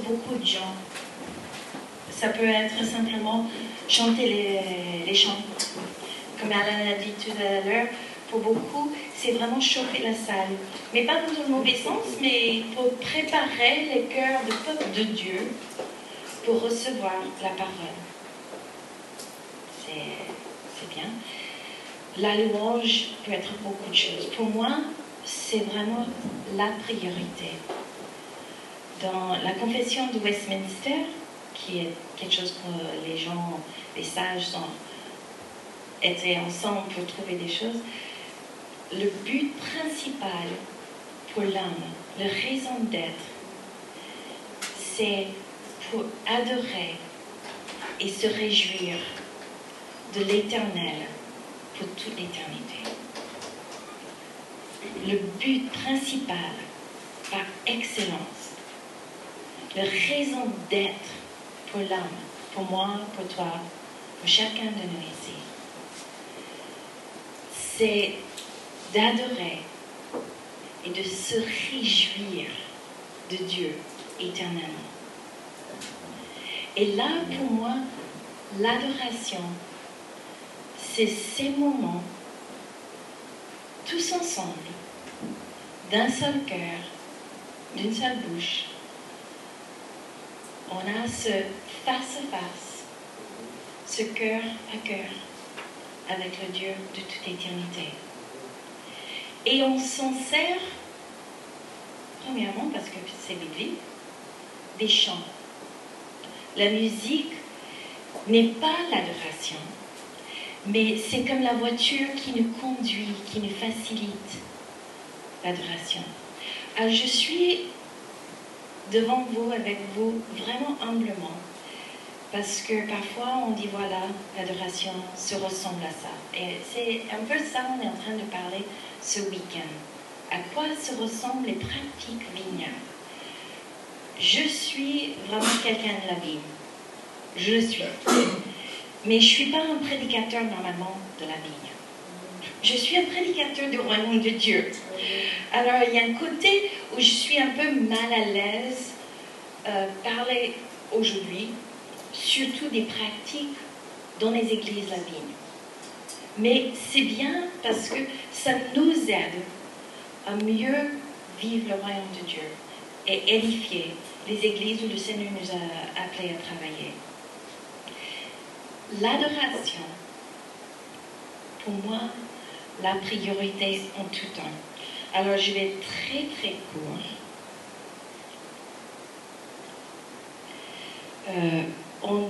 beaucoup de gens. Ça peut être simplement chanter les, chants. Comme Alain a dit tout à l'heure, pour beaucoup, c'est vraiment chauffer la salle. Mais pas dans le mauvais sens, mais pour préparer les cœurs du peuple de Dieu pour recevoir la parole. C'est bien. La louange peut être beaucoup de choses. Pour moi, c'est vraiment la priorité. Dans la confession de Westminster, qui est quelque chose que les gens, les sages, sont, étaient ensemble pour trouver des choses, le but principal pour l'homme, la raison d'être, c'est pour adorer et se réjouir de l'éternel pour toute l'éternité. Le but principal, par excellence, la raison d'être pour l'homme, pour moi, pour toi, pour chacun de nous ici, c'est d'adorer et de se réjouir de Dieu éternellement. Et là, pour moi, l'adoration, c'est ces moments, tous ensemble, d'un seul cœur, d'une seule bouche. On a ce face à face, ce cœur à cœur avec le Dieu de toute éternité. Et on s'en sert, premièrement parce que c'est biblique, des chants. La musique n'est pas l'adoration, mais c'est comme la voiture qui nous conduit, qui nous facilite l'adoration. Alors je suis devant vous, avec vous, vraiment humblement, parce que parfois on dit voilà, l'adoration se ressemble à ça. Et c'est un peu ça on est en train de parler ce week-end. À quoi se ressemblent les pratiques vignes Je suis vraiment quelqu'un de la vie. Je le suis. Mais je ne suis pas un prédicateur normalement de la vigne. Je suis un prédicateur du royaume de Dieu. Alors il y a un côté où je suis un peu mal à l'aise euh, parler aujourd'hui, surtout des pratiques dans les églises la vigne. Mais c'est bien parce que ça nous aide à mieux vivre le royaume de Dieu et édifier les églises où le Seigneur nous a appelés à travailler. L'adoration, pour moi, la priorité en tout temps. Alors je vais être très très court. Euh, on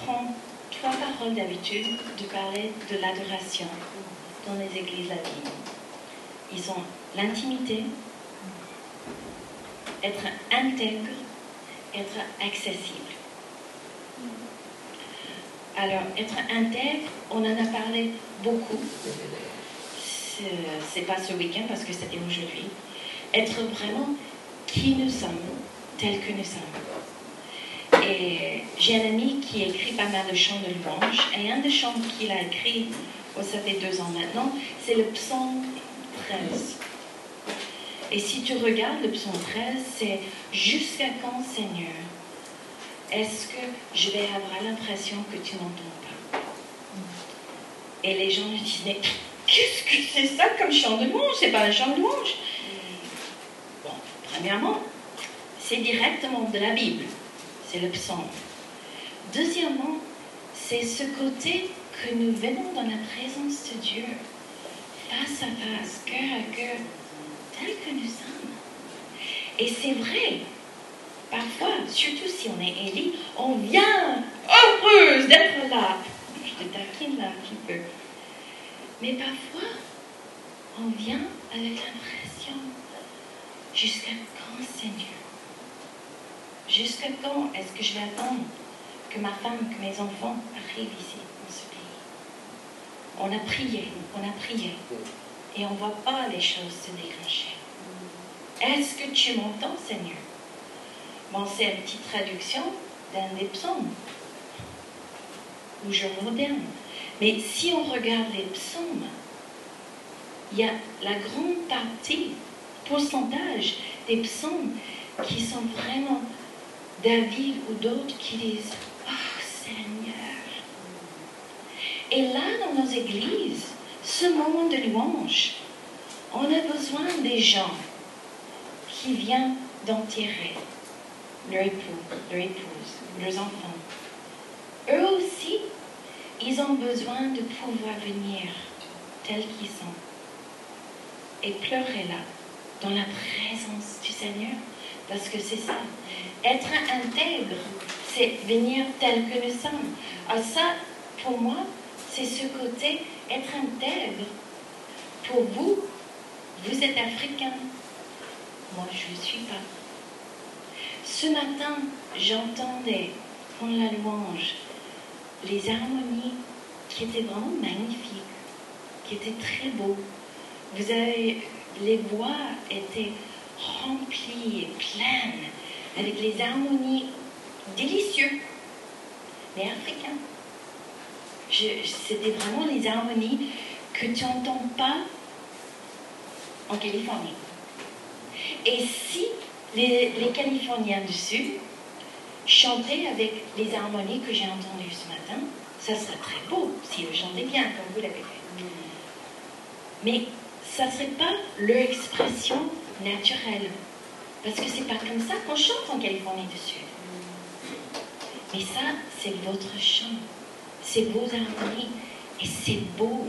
prend trois paroles d'habitude de parler de l'adoration dans les églises latines. Ils ont l'intimité, être intègre, être accessible. Alors, être intègre, on en a parlé beaucoup. C'est pas ce week-end parce que c'était aujourd'hui. Être vraiment qui nous sommes, tel que nous sommes. Et j'ai un ami qui écrit pas mal de chants de louange. Et un des chants qu'il a écrit, oh, ça fait deux ans maintenant, c'est le psaume 13. Et si tu regardes le psaume 13, c'est Jusqu'à quand, Seigneur, est-ce que je vais avoir l'impression que tu m'entends pas? Et les gens me disent qu'est-ce que c'est ça comme chant de louange C'est pas un chant de louange. Bon, premièrement, c'est directement de la Bible c'est le psaume. Deuxièmement, c'est ce côté que nous venons dans la présence de Dieu, face à face, cœur à cœur, tel que nous sommes. Et c'est vrai, parfois, surtout si on est élu, on vient heureuse d'être là. Je te taquine là un petit peu. Mais parfois, on vient avec l'impression, jusqu'à quand Seigneur? Jusqu'à quand est-ce que je vais attendre que ma femme, que mes enfants arrivent ici, dans ce pays? On a prié, on a prié, et on ne voit pas les choses se déclencher. Est-ce que tu m'entends, Seigneur? Bon, c'est une petite traduction d'un des psaumes, ou genre moderne. Mais si on regarde les psaumes, il y a la grande partie, pourcentage des psaumes qui sont vraiment David ou d'autres qui disent Oh Seigneur. Et là, dans nos églises, ce moment de louange, on a besoin des gens qui viennent d'enterrer leur époux, leur épouse, leurs enfants. Eux aussi, ils ont besoin de pouvoir venir tels qu'ils sont et pleurer là, dans la présence du Seigneur. Parce que c'est ça. Être intègre, c'est venir tel que nous sommes. Alors ah, ça, pour moi, c'est ce côté, être intègre. Pour vous, vous êtes africain. Moi, je ne suis pas. Ce matin, j'entendais, pour la louange, les harmonies qui étaient vraiment magnifiques, qui étaient très beaux. Vous avez, les voix étaient remplies et pleines, avec les harmonies délicieuses, mais africaines. C'était vraiment les harmonies que tu n'entends pas en Californie. Et si les, les Californiens du Sud chanter avec les harmonies que j'ai entendues ce matin, ça serait très beau si le chantaient bien comme vous l'avez fait. Mais ça ne serait pas leur expression naturelle. Parce que c'est pas comme ça qu'on chante en Californie du Sud. Mais ça, c'est votre chant. C'est vos harmonies. Et c'est beau.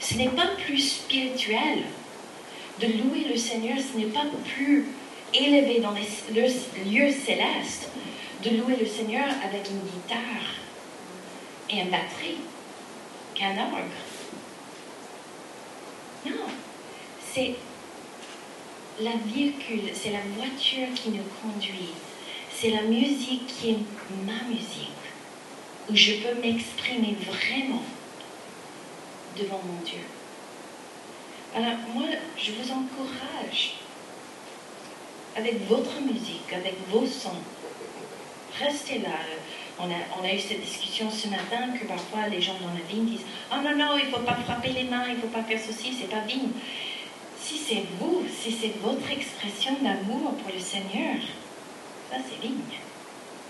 Ce n'est pas plus spirituel de louer le Seigneur, ce n'est pas plus élevé dans les lieux célestes, de louer le Seigneur avec une guitare et une batterie qu'un orgue. Non, c'est la véhicule, c'est la voiture qui nous conduit. C'est la musique qui est ma musique, où je peux m'exprimer vraiment devant mon Dieu. Alors moi, je vous encourage avec votre musique, avec vos sons. Restez là. On a, on a, eu cette discussion ce matin que parfois les gens dans la vigne disent Oh non, non, il ne faut pas frapper les mains, il ne faut pas faire ceci, c'est pas vigne. Si c'est vous, si c'est votre expression d'amour pour le Seigneur, ça c'est vigne.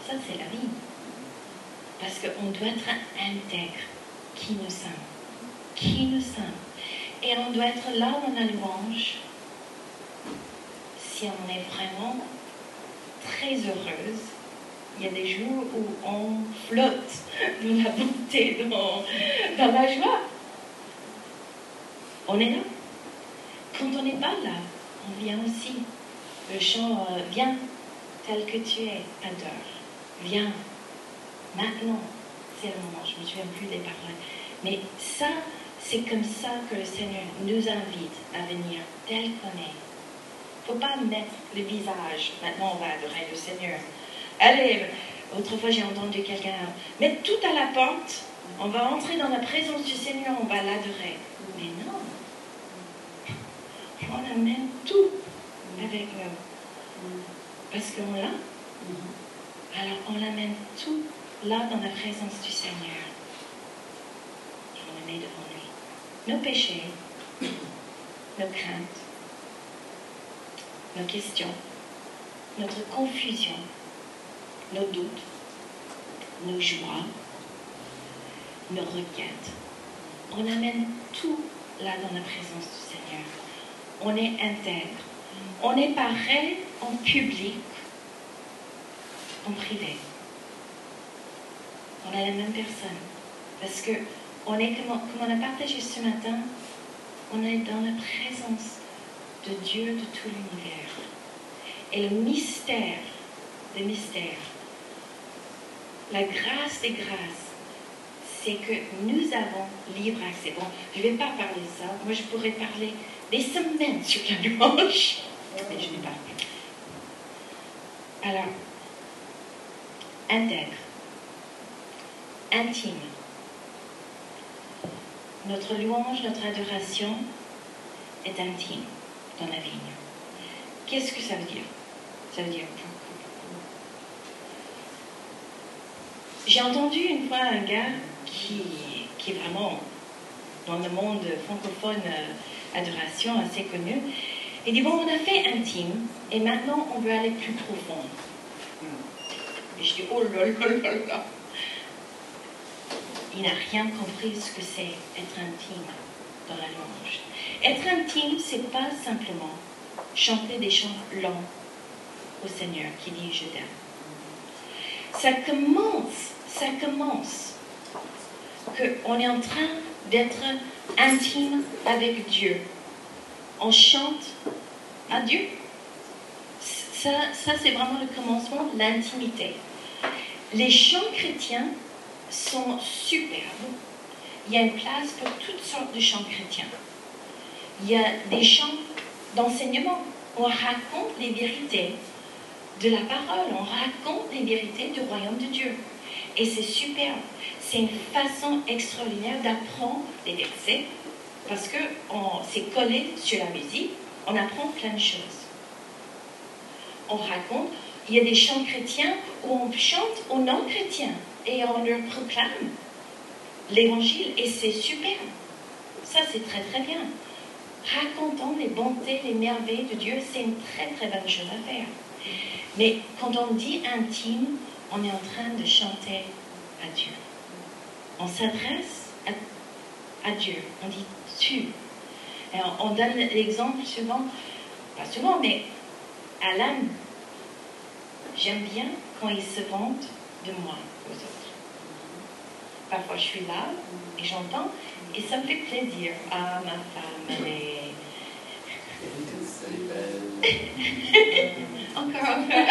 Ça c'est la vigne. Parce qu'on doit être intègre qui nous sommes. Qui nous sommes. Et on doit être là dans la louange si on est vraiment très heureuse, il y a des jours où on flotte dans la bonté, dans, la joie. On est là. Quand on n'est pas là, on vient aussi. Le chant euh, Viens tel que tu es, adore. Viens. Maintenant, c'est le moment. Je ne me souviens plus des paroles. Mais ça, c'est comme ça que le Seigneur nous invite à venir tel qu'on est faut pas mettre le visage. Maintenant, on va adorer le Seigneur. Allez, autrefois j'ai entendu quelqu'un mettre tout à la porte. On va entrer dans la présence du Seigneur, on va l'adorer. Mais non. On amène tout avec nous. Parce qu'on l'a. Alors on amène tout là dans la présence du Seigneur. Et on le met devant lui. Nos péchés, nos craintes, nos questions, notre confusion, nos doutes, nos joies, nos requêtes. On amène tout là dans la présence du Seigneur. On est intègre. On est pareil en public, en privé. On est la même personne. Parce que on est, comme on a partagé ce matin, on est dans la présence de Dieu de tout l'univers. Et le mystère des mystères, la grâce des grâces, c'est que nous avons libre accès. Bon, je ne vais pas parler de ça. Moi, je pourrais parler des semaines sur la louange, mais je n'ai pas. Alors, intègre, intime. Notre louange, notre adoration est intime dans la vigne. Qu'est-ce que ça veut dire? Ça veut dire J'ai entendu une fois un gars qui, qui est vraiment dans le monde francophone euh, adoration assez connu, Il dit, bon, on a fait intime, et maintenant on veut aller plus profond. Je dis, oh là là là là. Il n'a rien compris ce que c'est être intime dans la louange. Être intime, c'est pas simplement chanter des chants lents au Seigneur qui dit je t'aime. Ça commence, ça commence qu'on est en train d'être intime avec Dieu. On chante à Dieu. Ça, ça c'est vraiment le commencement l'intimité. Les chants chrétiens sont superbes. Il y a une place pour toutes sortes de chants chrétiens. Il y a des chants d'enseignement. On raconte les vérités de la parole, on raconte les vérités du royaume de Dieu. Et c'est superbe. C'est une façon extraordinaire d'apprendre les versets parce que c'est collé sur la musique, on apprend plein de choses. On raconte, il y a des chants chrétiens où on chante aux non-chrétiens et on leur proclame l'évangile et c'est superbe. Ça, c'est très très bien. Racontons les bontés, les merveilles de Dieu, c'est une très très bonne chose à faire. Mais quand on dit intime, on est en train de chanter à Dieu. On s'adresse à, Dieu. On dit tu. On, donne l'exemple souvent, pas souvent, mais Alan, j'aime bien quand il se vante de moi aux autres. Parfois je suis là et j'entends et ça me fait plaisir. Ah, ma femme, elle est... encore, encore.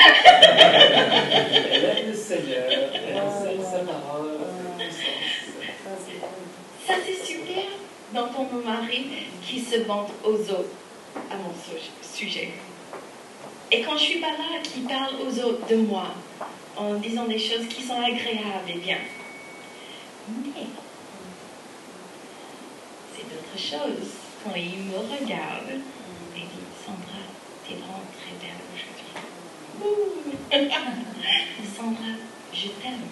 Elle le Seigneur, elle enseigne sa parole. Ça, c'est super d'entendre mon mari qui se vante aux autres à mon sujet. Et quand je suis pas là, qui parle aux autres de moi, en disant des choses qui sont agréables et bien. Mais c'est d'autres choses quand il me regarde et dit Sandra, t'es vraiment très belle aujourd'hui. Sandra, je t'aime.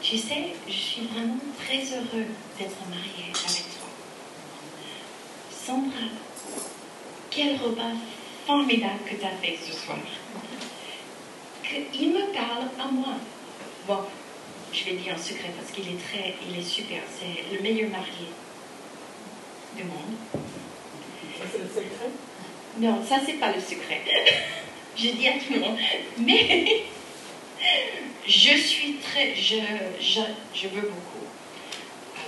Tu sais, je suis vraiment très heureux d'être mariée avec toi. Sandra, quel repas formidable que tu as fait ce soir. Il me parle à moi. Bon, je vais dire en secret parce qu'il est très, il est super. C'est le meilleur marié du monde. c'est le secret? Non, ça c'est pas le secret. je dis à tout le monde. Mais je suis très, je, je, je veux beaucoup.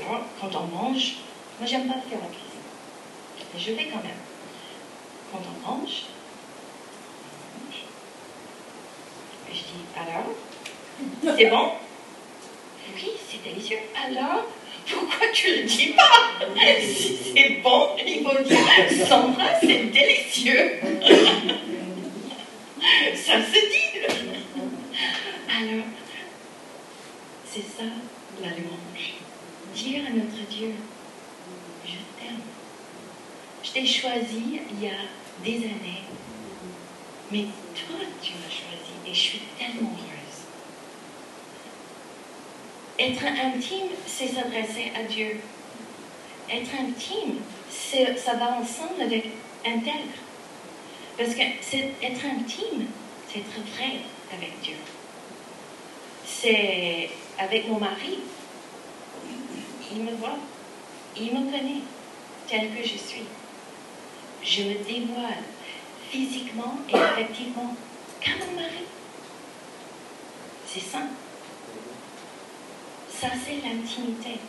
Alors, quand on mange, moi j'aime pas faire la cuisine. Mais je fais quand même. Quand on mange, on mange. Et je dis, alors C'est bon? Oui, c'est délicieux. Alors pourquoi tu le dis pas? Si c'est bon, il faut dire Sandra, c'est délicieux. Ça se dit. Alors, c'est ça la louange. Dire à notre Dieu, je t'aime. Je t'ai choisi il y a des années, mais toi, tu m'as choisi et je suis tellement heureuse. Être intime, c'est s'adresser à Dieu. Être intime, ça va ensemble avec intègre. Parce que être intime, c'est être vrai avec Dieu. C'est avec mon mari. Il me voit, il me connaît tel que je suis. Je me dévoile physiquement et effectivement comme mon mari. C'est ça. Ça, c'est l'intimité.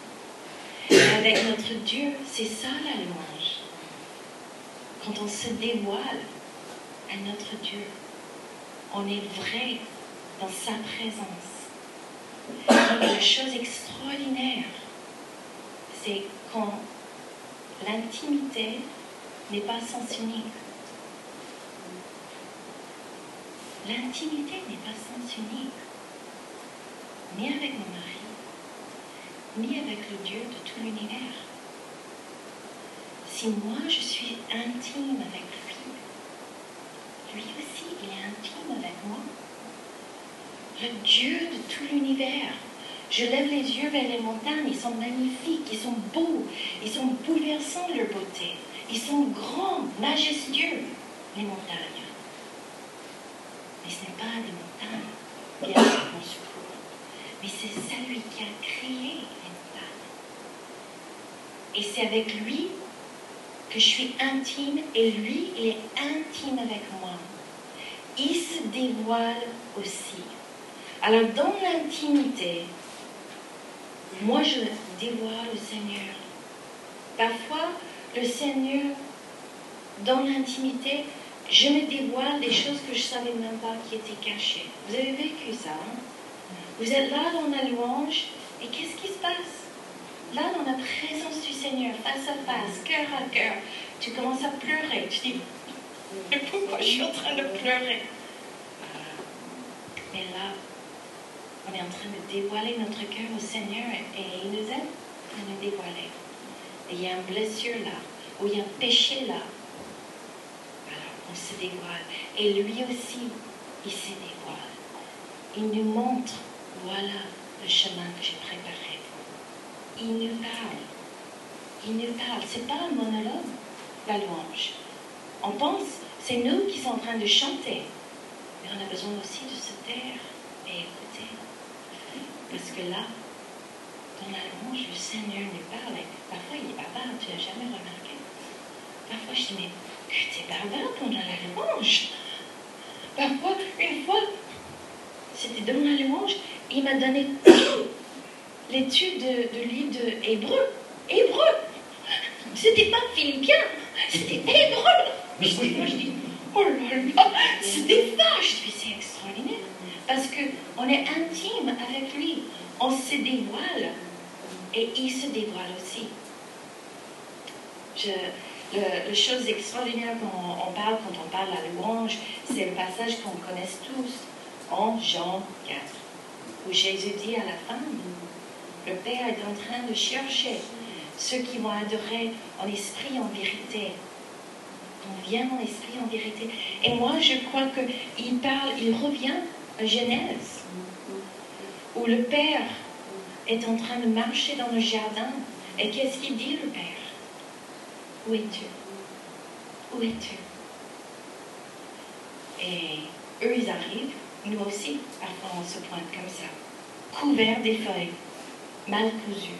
Avec notre Dieu, c'est ça la louange. Quand on se dévoile à notre Dieu, on est vrai dans sa présence. la chose extraordinaire, c'est quand l'intimité n'est pas sens unique. L'intimité n'est pas sens unique, ni avec mon mari, ni avec le Dieu de tout l'univers. Si moi je suis intime avec lui, lui aussi il est intime avec moi. Le Dieu de tout l'univers. Je lève les yeux vers les montagnes, ils sont magnifiques, ils sont beaux, ils sont bouleversants de leur beauté. Ils sont grands, majestueux, les montagnes. Mais ce n'est pas des montagnes qui à mon secours, mais c'est celui qui a créé les. Et c'est avec lui que je suis intime et lui, il est intime avec moi. Il se dévoile aussi. Alors dans l'intimité, moi je dévoile le Seigneur. Parfois, le Seigneur, dans l'intimité, je me dévoile des choses que je ne savais même pas qui étaient cachées. Vous avez vécu ça, hein? Vous êtes là dans la louange, et qu'est-ce qui se passe? Là, dans la présence du Seigneur, face à face, cœur à cœur, tu commences à pleurer. Tu dis, mais pourquoi je suis en train de pleurer? Mais là, on est en train de dévoiler notre cœur au Seigneur et il nous aide à nous dévoiler. Il y a une blessure là, ou il y a un péché là. Alors, on se dévoile. Et lui aussi, il se dévoile. Il nous montre, voilà le chemin que j'ai préparé. Il nous parle. Il nous parle. Ce n'est pas un monologue, la louange. On pense, c'est nous qui sommes en train de chanter. Mais on a besoin aussi de se taire et écouter. Parce que là, dans la louange, le Seigneur nous parle. Parfois, il est bavard, tu n'as jamais remarqué. Parfois, je dis, mais es bavard pendant la louange. Parfois, une fois, c'était dans la louange, il m'a donné l'étude de, de Hébreu. Hébreu. C'était pas philippien, c'était hébreu. Mais moi, je dis, oh là là, c'était vache. Je dis, c'est extraordinaire. Parce qu'on est intime avec lui. On se dévoile. Et il se dévoile aussi. Je, le, le chose extraordinaire quand on, parle, quand on parle à louange, c'est le passage qu'on connaît tous en Jean 4, où Jésus dit à la fin, le Père est en train de chercher ceux qui vont adorer en esprit en vérité. On vient en esprit en vérité. Et moi, je crois qu'il parle, il revient à Genèse, où le Père est en train de marcher dans le jardin. Et qu'est-ce qu'il dit, le Père? Où es-tu? Où es-tu? Et eux, ils arrivent. Nous aussi, parfois, on se pointe comme ça, couverts des feuilles, mal cousus.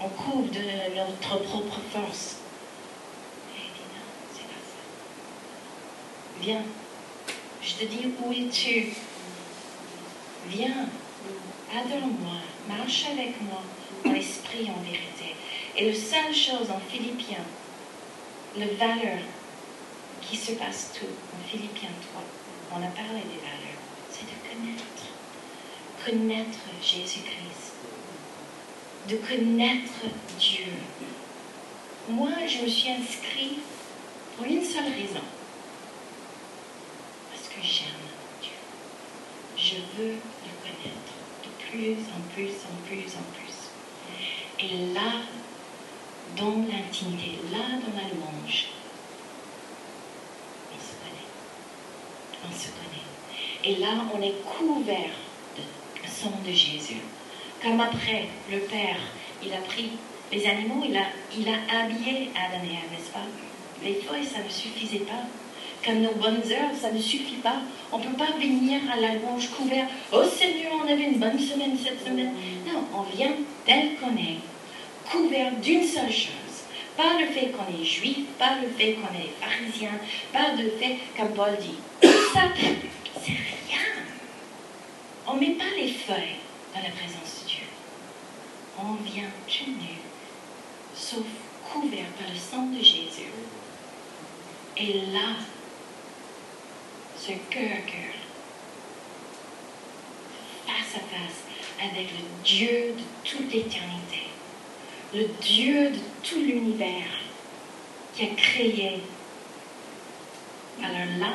On couvre de notre propre force. Et non, c'est pas ça. Viens, je te dis où es-tu Viens, adore-moi, marche avec moi en esprit en vérité. Et la seule chose en Philippiens, la valeur qui se passe tout, en Philippiens 3, on a parlé des valeurs, c'est de connaître. Connaître Jésus-Christ. De connaître Dieu. Moi, je me suis inscrite pour une seule raison. Parce que j'aime Dieu. Je veux le connaître de plus en plus, en plus, en plus. Et là, dans l'intimité, là, dans la louange, on se connaît. On se connaît. Et là, on est couvert de sang de Jésus. Comme après, le Père, il a pris les animaux, il a, il a habillé Adam et Ève, n'est-ce pas? Les feuilles, ça ne suffisait pas. Comme nos bonnes heures, ça ne suffit pas. On ne peut pas venir à la louange couvert. Oh Seigneur, on avait une bonne semaine cette semaine. Non, on vient tel qu'on est, couvert d'une seule chose. Pas le fait qu'on est juif, pas le fait qu'on est pharisien, pas le fait, comme Paul dit, ça, c'est rien. On ne met pas les feuilles dans la présence. On vient tout nu, sauf couvert par le sang de Jésus. Et là, ce cœur à cœur, face à face avec le Dieu de toute l'éternité, le Dieu de tout l'univers qui a créé. Alors là,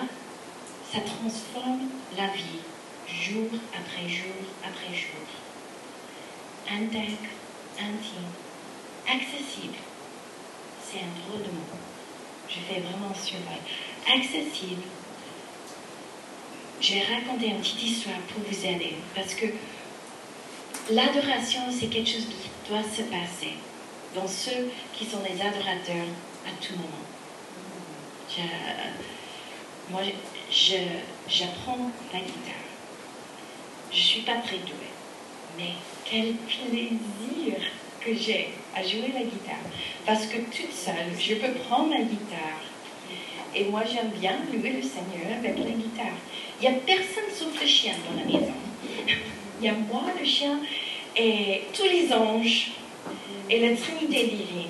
ça transforme la vie jour après jour après jour. Intègre, intime, accessible. C'est un drôle de mot. Je fais vraiment survol. Accessible. Je vais raconter une petite histoire pour vous aider. Parce que l'adoration, c'est quelque chose qui doit se passer dans ceux qui sont les adorateurs à tout moment. moi, j'apprends la guitare. Je ne suis pas très douée, mais quel plaisir que j'ai à jouer la guitare. Parce que toute seule, je peux prendre la guitare. Et moi, j'aime bien louer le Seigneur avec la guitare. Il n'y a personne sauf le chien dans la maison. Il y a moi, le chien, et tous les anges, et la Trinité divine.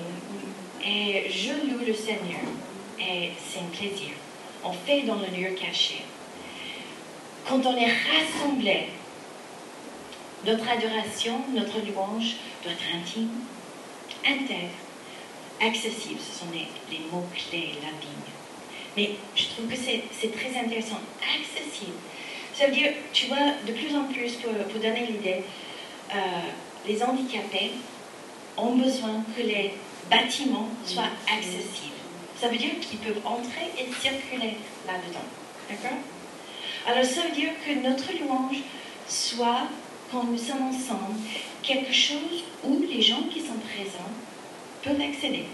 Et je loue le Seigneur. Et c'est un plaisir. On fait dans le lieu caché. Quand on est rassemblés, notre adoration, notre louange doit être intime, intègre, accessible. Ce sont les, mots-clés, la ligne. Mais je trouve que c'est très intéressant. Accessible. Ça veut dire, tu vois, de plus en plus, pour, pour donner l'idée, euh, les handicapés ont besoin que les bâtiments soient accessibles. Ça veut dire qu'ils peuvent entrer et circuler là-dedans. D'accord? Alors ça veut dire que notre louange soit, quand nous sommes ensemble, quelque chose où les gens qui sont présents peuvent accéder.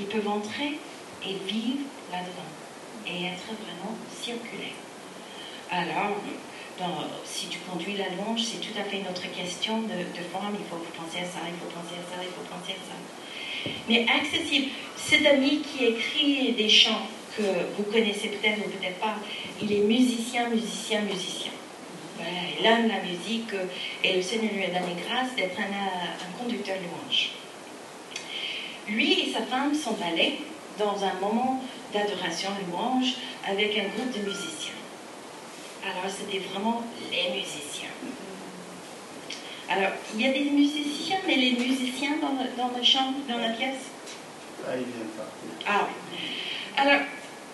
Ils peuvent entrer et vivre là-dedans et être vraiment circulés. Alors, si tu conduis la louange, c'est tout à fait une autre question de, de, forme. Il faut penser à ça, il faut penser à ça, il faut penser à ça. Mais accessible, cet ami qui écrit des chants que vous connaissez peut-être ou peut-être pas, il est musicien, musicien, musicien. Il aime la musique et le Seigneur lui a donné grâce d'être un, un conducteur louange. Lui et sa femme sont allés dans un moment d'adoration louange avec un groupe de musiciens. Alors, c'était vraiment les musiciens. Alors, il y a des musiciens, mais les musiciens dans le, dans le chant, dans la pièce? Ah, ils viennent pas. Ah, alors,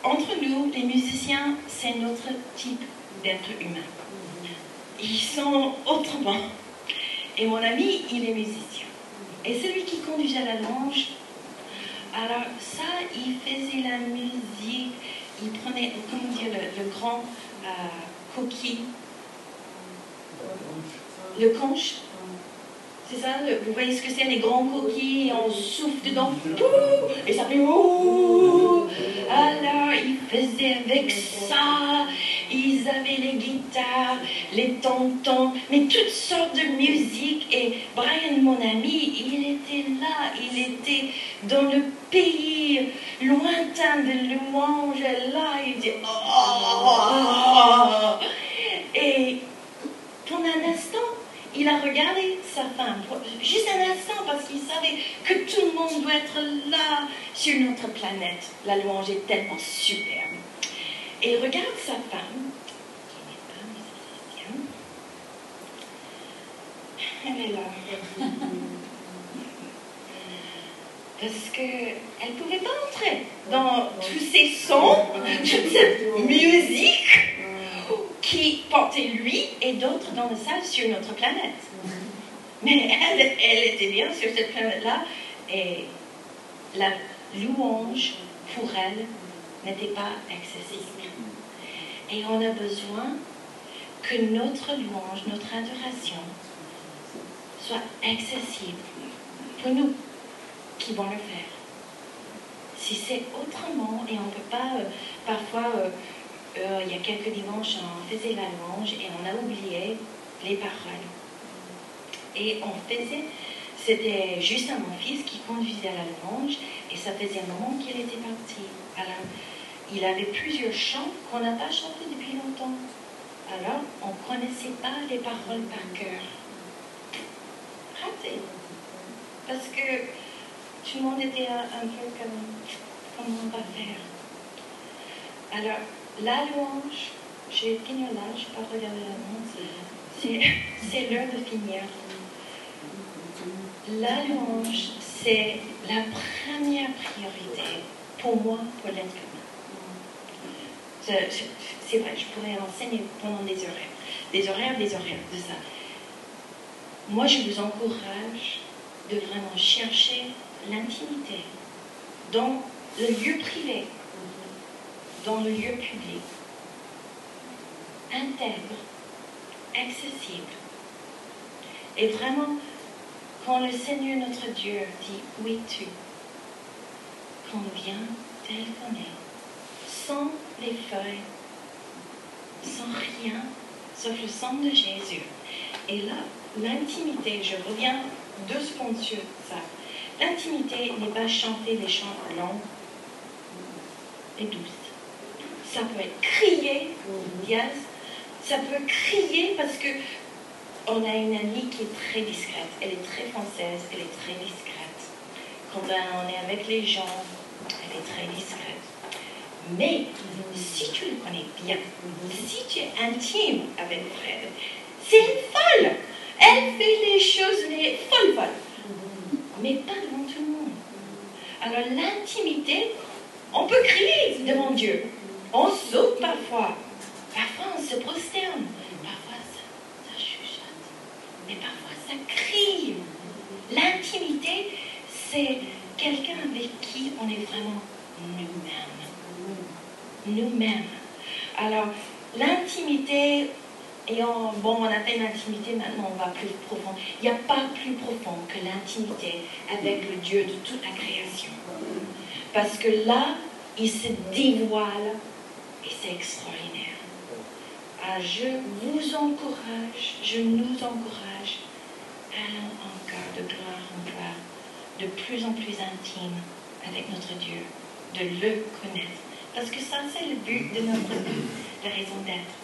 entre nous, les musiciens, c'est notre type d'être humain. Ils sont autrement. Et mon ami, il est musicien. Et celui qui conduisait la louange, alors ça, il faisait la musique, il prenait, comment dire, le, grand euh, coquille, le conche. C'est ça, vous voyez ce que c'est, les grands coquilles, on souffle dedans, et ça fait Alors, ils faisaient avec ça, ils avaient les guitares, les tontons, mais toutes sortes de musique. Et Brian, mon ami, il était là, il était dans le pays lointain de louange, là, il dit oh! Et pendant un instant, il a regardé sa femme, juste un instant, parce qu'il savait que tout le monde doit être là sur notre planète. La louange est tellement superbe. Et regarde sa femme, qui n'est pas. Elle est là. Parce qu'elle ne pouvait pas entrer dans tous ces sons, toute cette musique qui portait lui et d'autres dans la salle sur notre planète. Mais elle, elle était bien sur cette planète-là et la louange pour elle n'était pas accessible. Et on a besoin que notre louange, notre adoration soit accessible pour nous qui vont le faire. Si c'est autrement et on ne peut pas, euh, parfois, euh, euh, il y a quelques dimanches, on faisait la louange et on a oublié les paroles. Et on faisait, c'était juste à mon fils qui conduisait la louange et ça faisait un moment qu'il était parti. Il avait plusieurs chants qu'on n'a pas chantés depuis longtemps. Alors, on ne connaissait pas les paroles par cœur. Raté. Parce que tout le monde était un, peu comme comment on va faire. Alors, la louange, je vais finir là, je ne vais pas regarder la c'est l'heure de finir. La louange, c'est la première priorité pour moi, pour l'être humain. C'est vrai, je pourrais enseigner pendant des horaires, des horaires, des horaires de ça. Moi, je vous encourage de vraiment chercher l'intimité dans le lieu privé, dans le lieu public, intègre, accessible. Et vraiment, quand le Seigneur notre Dieu dit où es-tu qu'on vient tel qu'on est, sans les feuilles, sans rien, sauf le sang de Jésus. Et là, l'intimité, je reviens deux secondes sur ça. L'intimité n'est pas chanter des chants longs et douces. Ça peut être crier, yes. Ça peut crier parce que on a une amie qui est très discrète. Elle est très française, elle est très discrète. Quand on est avec les gens, elle est très discrète. Mais si tu le connais bien, si tu es intime avec Fred, c'est une folle. Elle fait les choses les folles folles. Mais pas devant tout le monde. Alors l'intimité, on peut crier devant Dieu. On saute parfois. Parfois on se prosterne. Parfois ça, ça chuchote. Mais parfois ça crie. L'intimité, c'est quelqu'un avec qui on est vraiment nous-mêmes. Nous-mêmes. Alors, l'intimité, et on, bon, on atteint l'intimité, maintenant on va plus profond. Il n'y a pas plus profond que l'intimité avec le Dieu de toute la création. Parce que là, il se dévoile et c'est extraordinaire. Alors, je vous encourage, je nous encourage, allons encore de gloire en gloire, de plus en plus intime avec notre Dieu, de le connaître. Parce que ça, c'est le but de notre vie, la raison d'être.